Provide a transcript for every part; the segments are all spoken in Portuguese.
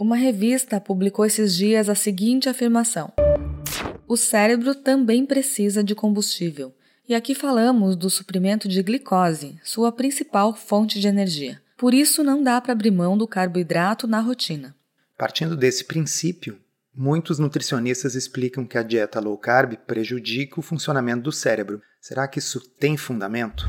Uma revista publicou esses dias a seguinte afirmação: O cérebro também precisa de combustível. E aqui falamos do suprimento de glicose, sua principal fonte de energia. Por isso, não dá para abrir mão do carboidrato na rotina. Partindo desse princípio, muitos nutricionistas explicam que a dieta low carb prejudica o funcionamento do cérebro. Será que isso tem fundamento?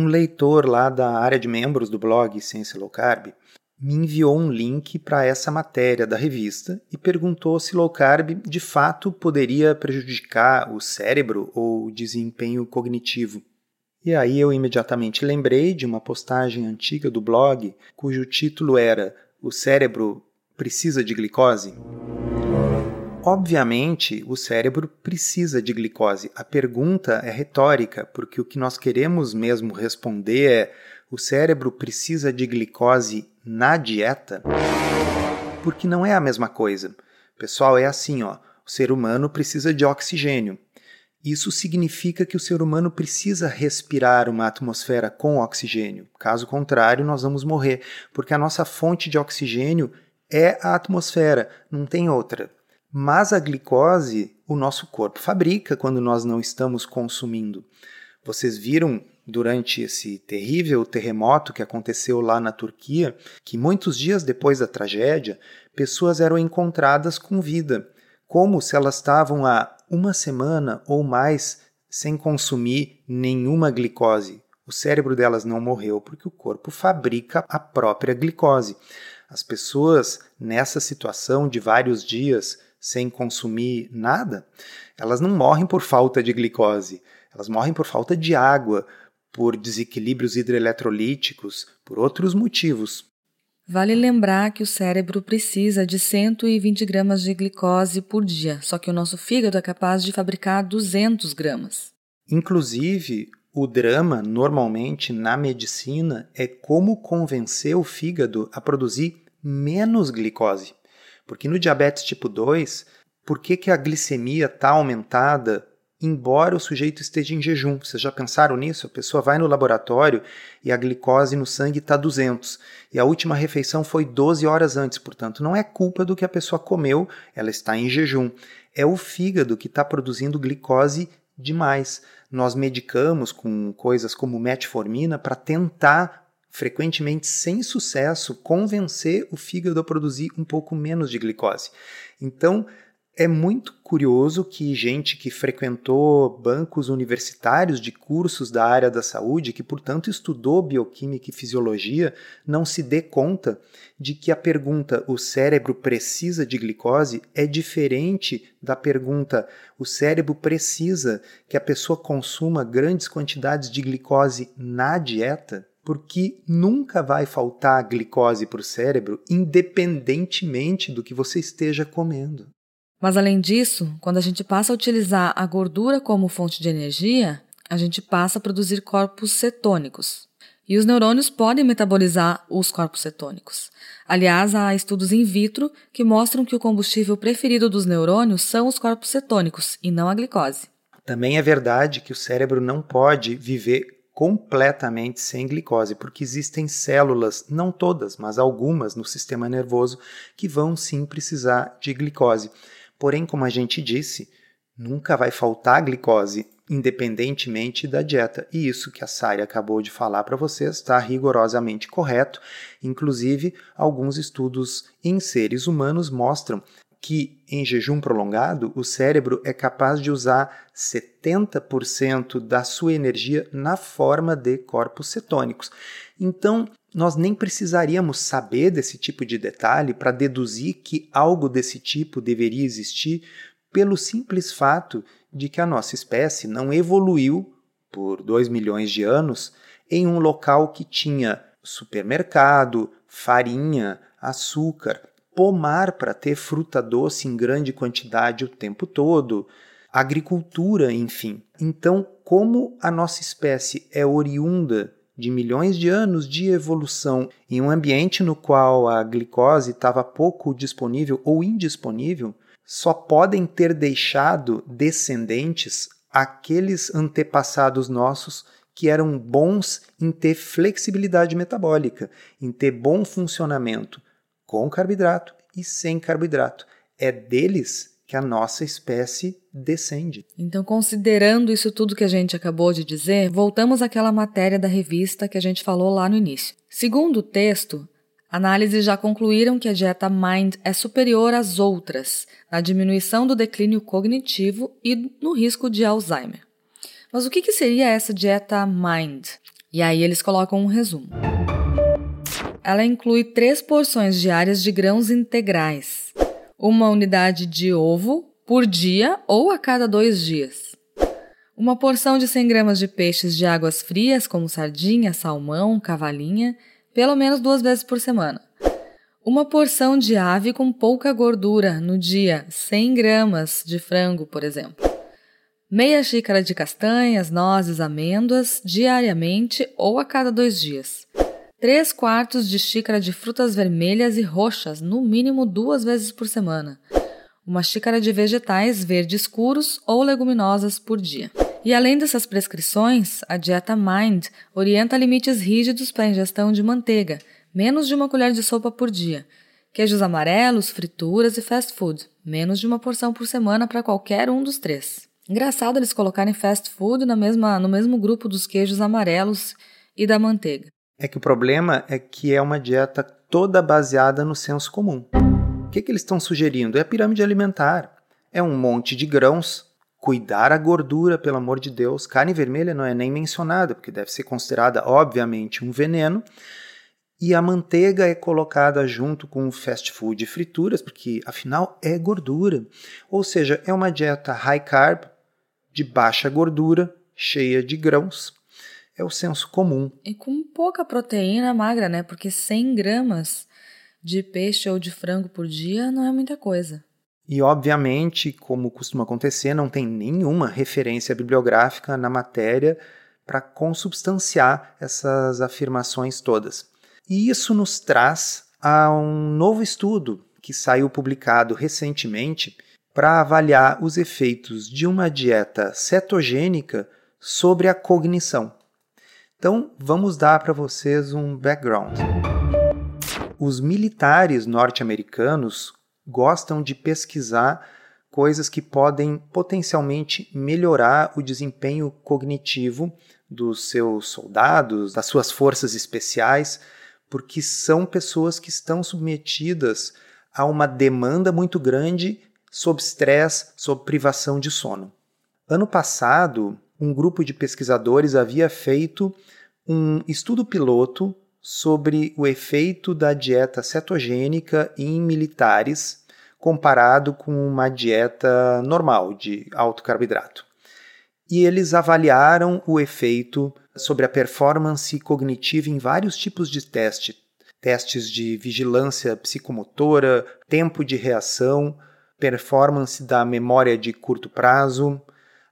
Um leitor lá da área de membros do blog Ciência Low Carb me enviou um link para essa matéria da revista e perguntou se low carb de fato poderia prejudicar o cérebro ou o desempenho cognitivo. E aí eu imediatamente lembrei de uma postagem antiga do blog cujo título era O cérebro precisa de glicose? Obviamente, o cérebro precisa de glicose. A pergunta é retórica, porque o que nós queremos mesmo responder é: o cérebro precisa de glicose na dieta? Porque não é a mesma coisa. Pessoal, é assim, ó. O ser humano precisa de oxigênio. Isso significa que o ser humano precisa respirar uma atmosfera com oxigênio. Caso contrário, nós vamos morrer, porque a nossa fonte de oxigênio é a atmosfera, não tem outra. Mas a glicose o nosso corpo fabrica quando nós não estamos consumindo. Vocês viram durante esse terrível terremoto que aconteceu lá na Turquia, que muitos dias depois da tragédia, pessoas eram encontradas com vida, como se elas estavam há uma semana ou mais sem consumir nenhuma glicose. O cérebro delas não morreu porque o corpo fabrica a própria glicose. As pessoas nessa situação de vários dias sem consumir nada, elas não morrem por falta de glicose, elas morrem por falta de água, por desequilíbrios hidroeletrolíticos, por outros motivos. Vale lembrar que o cérebro precisa de 120 gramas de glicose por dia, só que o nosso fígado é capaz de fabricar 200 gramas. Inclusive, o drama, normalmente na medicina, é como convencer o fígado a produzir menos glicose. Porque no diabetes tipo 2, por que, que a glicemia está aumentada embora o sujeito esteja em jejum. Vocês já pensaram nisso? A pessoa vai no laboratório e a glicose no sangue está 200 e a última refeição foi 12 horas antes, portanto, não é culpa do que a pessoa comeu, ela está em jejum. É o fígado que está produzindo glicose demais. Nós medicamos com coisas como metformina para tentar frequentemente sem sucesso, convencer o fígado a produzir um pouco menos de glicose. Então, é muito curioso que gente que frequentou bancos universitários de cursos da área da saúde, que portanto estudou bioquímica e fisiologia, não se dê conta de que a pergunta o cérebro precisa de glicose é diferente da pergunta o cérebro precisa que a pessoa consuma grandes quantidades de glicose na dieta porque nunca vai faltar glicose para o cérebro, independentemente do que você esteja comendo. Mas além disso, quando a gente passa a utilizar a gordura como fonte de energia, a gente passa a produzir corpos cetônicos. E os neurônios podem metabolizar os corpos cetônicos. Aliás, há estudos in vitro que mostram que o combustível preferido dos neurônios são os corpos cetônicos e não a glicose. Também é verdade que o cérebro não pode viver completamente sem glicose, porque existem células, não todas, mas algumas no sistema nervoso, que vão sim precisar de glicose. Porém, como a gente disse, nunca vai faltar glicose, independentemente da dieta. E isso que a Sari acabou de falar para vocês está rigorosamente correto. Inclusive, alguns estudos em seres humanos mostram que em jejum prolongado o cérebro é capaz de usar 70% da sua energia na forma de corpos cetônicos. Então, nós nem precisaríamos saber desse tipo de detalhe para deduzir que algo desse tipo deveria existir, pelo simples fato de que a nossa espécie não evoluiu por 2 milhões de anos em um local que tinha supermercado, farinha, açúcar, pomar para ter fruta doce em grande quantidade o tempo todo, agricultura, enfim. Então, como a nossa espécie é oriunda de milhões de anos de evolução em um ambiente no qual a glicose estava pouco disponível ou indisponível, só podem ter deixado descendentes aqueles antepassados nossos que eram bons em ter flexibilidade metabólica, em ter bom funcionamento com carboidrato e sem carboidrato. É deles que a nossa espécie descende. Então, considerando isso tudo que a gente acabou de dizer, voltamos àquela matéria da revista que a gente falou lá no início. Segundo o texto, análises já concluíram que a dieta MIND é superior às outras na diminuição do declínio cognitivo e no risco de Alzheimer. Mas o que, que seria essa dieta MIND? E aí eles colocam um resumo. Ela inclui três porções diárias de grãos integrais, uma unidade de ovo por dia ou a cada dois dias, uma porção de 100 gramas de peixes de águas frias, como sardinha, salmão, cavalinha, pelo menos duas vezes por semana. Uma porção de ave com pouca gordura no dia, 100 gramas de frango, por exemplo. Meia xícara de castanhas, nozes, amêndoas, diariamente ou a cada dois dias. 3 quartos de xícara de frutas vermelhas e roxas, no mínimo duas vezes por semana. Uma xícara de vegetais verdes escuros ou leguminosas por dia. E além dessas prescrições, a dieta Mind orienta limites rígidos para a ingestão de manteiga, menos de uma colher de sopa por dia, queijos amarelos, frituras e fast food, menos de uma porção por semana para qualquer um dos três. Engraçado eles colocarem fast food na mesma, no mesmo grupo dos queijos amarelos e da manteiga. É que o problema é que é uma dieta toda baseada no senso comum. O que, que eles estão sugerindo? É a pirâmide alimentar. É um monte de grãos, cuidar a gordura, pelo amor de Deus. Carne vermelha não é nem mencionada, porque deve ser considerada, obviamente, um veneno. E a manteiga é colocada junto com fast food e frituras, porque afinal é gordura. Ou seja, é uma dieta high carb, de baixa gordura, cheia de grãos é o senso comum. E com pouca proteína magra, né? Porque 100 gramas de peixe ou de frango por dia não é muita coisa. E, obviamente, como costuma acontecer, não tem nenhuma referência bibliográfica na matéria para consubstanciar essas afirmações todas. E isso nos traz a um novo estudo que saiu publicado recentemente para avaliar os efeitos de uma dieta cetogênica sobre a cognição. Então, vamos dar para vocês um background. Os militares norte-americanos gostam de pesquisar coisas que podem potencialmente melhorar o desempenho cognitivo dos seus soldados, das suas forças especiais, porque são pessoas que estão submetidas a uma demanda muito grande sob estresse, sob privação de sono. Ano passado, um grupo de pesquisadores havia feito um estudo piloto sobre o efeito da dieta cetogênica em militares comparado com uma dieta normal de alto carboidrato. E eles avaliaram o efeito sobre a performance cognitiva em vários tipos de teste, testes de vigilância psicomotora, tempo de reação, performance da memória de curto prazo,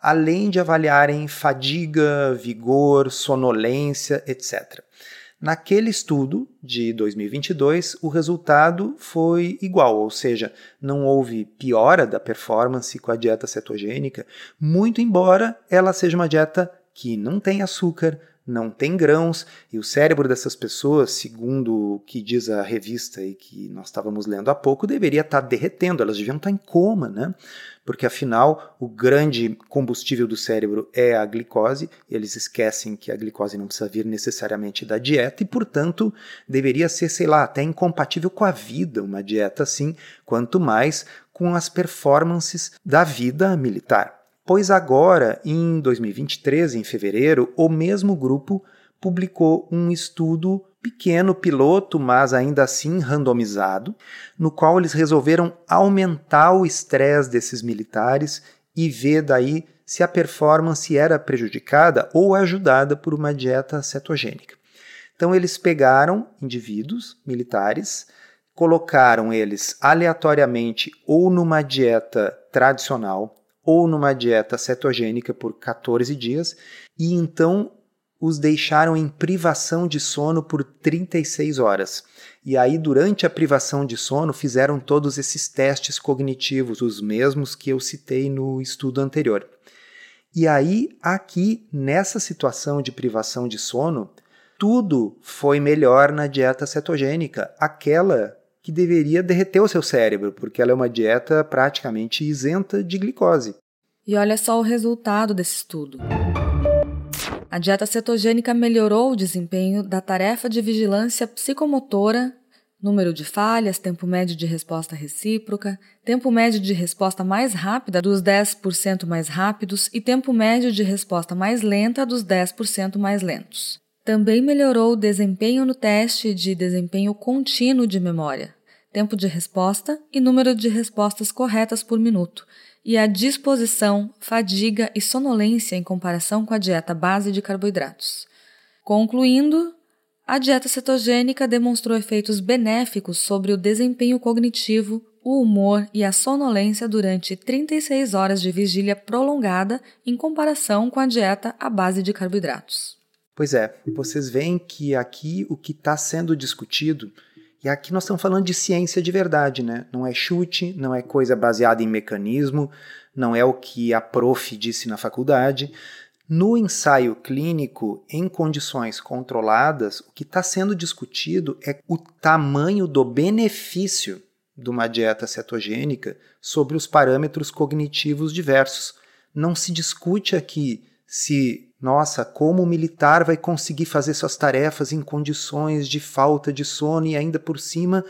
além de avaliarem fadiga, vigor, sonolência, etc. Naquele estudo de 2022, o resultado foi igual, ou seja, não houve piora da performance com a dieta cetogênica, muito embora ela seja uma dieta que não tem açúcar, não tem grãos, e o cérebro dessas pessoas, segundo o que diz a revista e que nós estávamos lendo há pouco, deveria estar derretendo, elas deviam estar em coma, né? Porque afinal, o grande combustível do cérebro é a glicose, eles esquecem que a glicose não precisa vir necessariamente da dieta, e portanto, deveria ser, sei lá, até incompatível com a vida uma dieta assim, quanto mais com as performances da vida militar pois agora, em 2023, em fevereiro, o mesmo grupo publicou um estudo pequeno piloto, mas ainda assim randomizado, no qual eles resolveram aumentar o estresse desses militares e ver daí se a performance era prejudicada ou ajudada por uma dieta cetogênica. Então eles pegaram indivíduos militares, colocaram eles aleatoriamente ou numa dieta tradicional ou numa dieta cetogênica por 14 dias e então os deixaram em privação de sono por 36 horas. E aí, durante a privação de sono, fizeram todos esses testes cognitivos, os mesmos que eu citei no estudo anterior. E aí, aqui, nessa situação de privação de sono, tudo foi melhor na dieta cetogênica, aquela que deveria derreter o seu cérebro, porque ela é uma dieta praticamente isenta de glicose. E olha só o resultado desse estudo. A dieta cetogênica melhorou o desempenho da tarefa de vigilância psicomotora, número de falhas, tempo médio de resposta recíproca, tempo médio de resposta mais rápida dos 10% mais rápidos e tempo médio de resposta mais lenta dos 10% mais lentos. Também melhorou o desempenho no teste de desempenho contínuo de memória, tempo de resposta e número de respostas corretas por minuto, e a disposição, fadiga e sonolência em comparação com a dieta base de carboidratos. Concluindo, a dieta cetogênica demonstrou efeitos benéficos sobre o desempenho cognitivo, o humor e a sonolência durante 36 horas de vigília prolongada em comparação com a dieta à base de carboidratos. Pois é, vocês veem que aqui o que está sendo discutido e aqui nós estamos falando de ciência de verdade, né? Não é chute, não é coisa baseada em mecanismo, não é o que a prof disse na faculdade. No ensaio clínico, em condições controladas, o que está sendo discutido é o tamanho do benefício de uma dieta cetogênica sobre os parâmetros cognitivos diversos. Não se discute aqui se nossa, como o militar vai conseguir fazer suas tarefas em condições de falta de sono e ainda por cima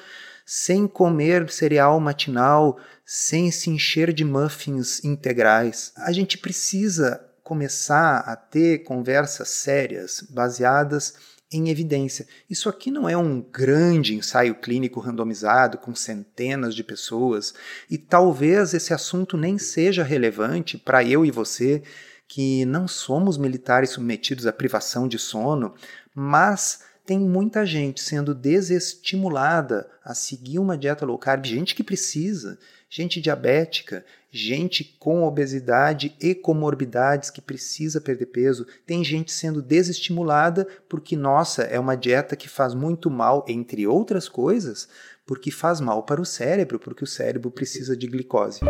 sem comer cereal matinal, sem se encher de muffins integrais? A gente precisa começar a ter conversas sérias, baseadas em evidência. Isso aqui não é um grande ensaio clínico randomizado com centenas de pessoas, e talvez esse assunto nem seja relevante para eu e você que não somos militares submetidos à privação de sono, mas tem muita gente sendo desestimulada a seguir uma dieta low carb, gente que precisa, gente diabética, gente com obesidade e comorbidades que precisa perder peso, tem gente sendo desestimulada porque, nossa, é uma dieta que faz muito mal, entre outras coisas, porque faz mal para o cérebro, porque o cérebro precisa de glicose.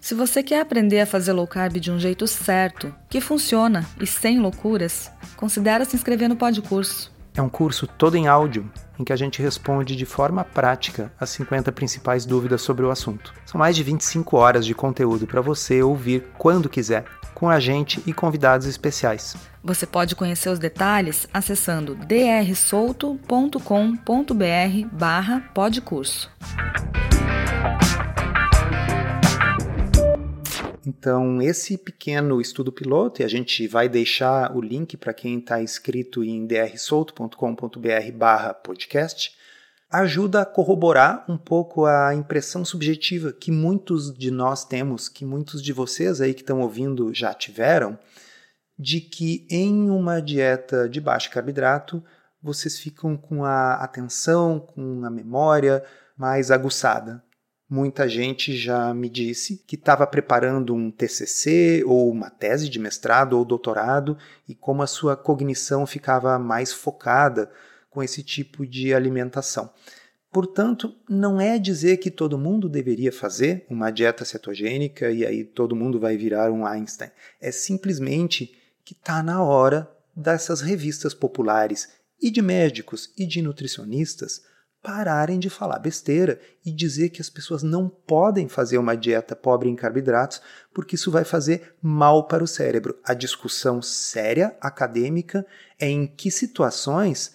Se você quer aprender a fazer low carb de um jeito certo, que funciona e sem loucuras, considere se inscrever no Podcurso. É um curso todo em áudio em que a gente responde de forma prática as 50 principais dúvidas sobre o assunto. São mais de 25 horas de conteúdo para você ouvir quando quiser, com a gente e convidados especiais. Você pode conhecer os detalhes acessando drsolto.com.br barra podcurso. Então, esse pequeno estudo piloto, e a gente vai deixar o link para quem está inscrito em drsolto.com.br barra podcast, ajuda a corroborar um pouco a impressão subjetiva que muitos de nós temos, que muitos de vocês aí que estão ouvindo já tiveram, de que em uma dieta de baixo carboidrato vocês ficam com a atenção, com a memória mais aguçada. Muita gente já me disse que estava preparando um TCC ou uma tese de mestrado ou doutorado e como a sua cognição ficava mais focada com esse tipo de alimentação. Portanto, não é dizer que todo mundo deveria fazer uma dieta cetogênica e aí todo mundo vai virar um Einstein. É simplesmente que está na hora dessas revistas populares e de médicos e de nutricionistas pararem de falar besteira e dizer que as pessoas não podem fazer uma dieta pobre em carboidratos porque isso vai fazer mal para o cérebro. A discussão séria, acadêmica, é em que situações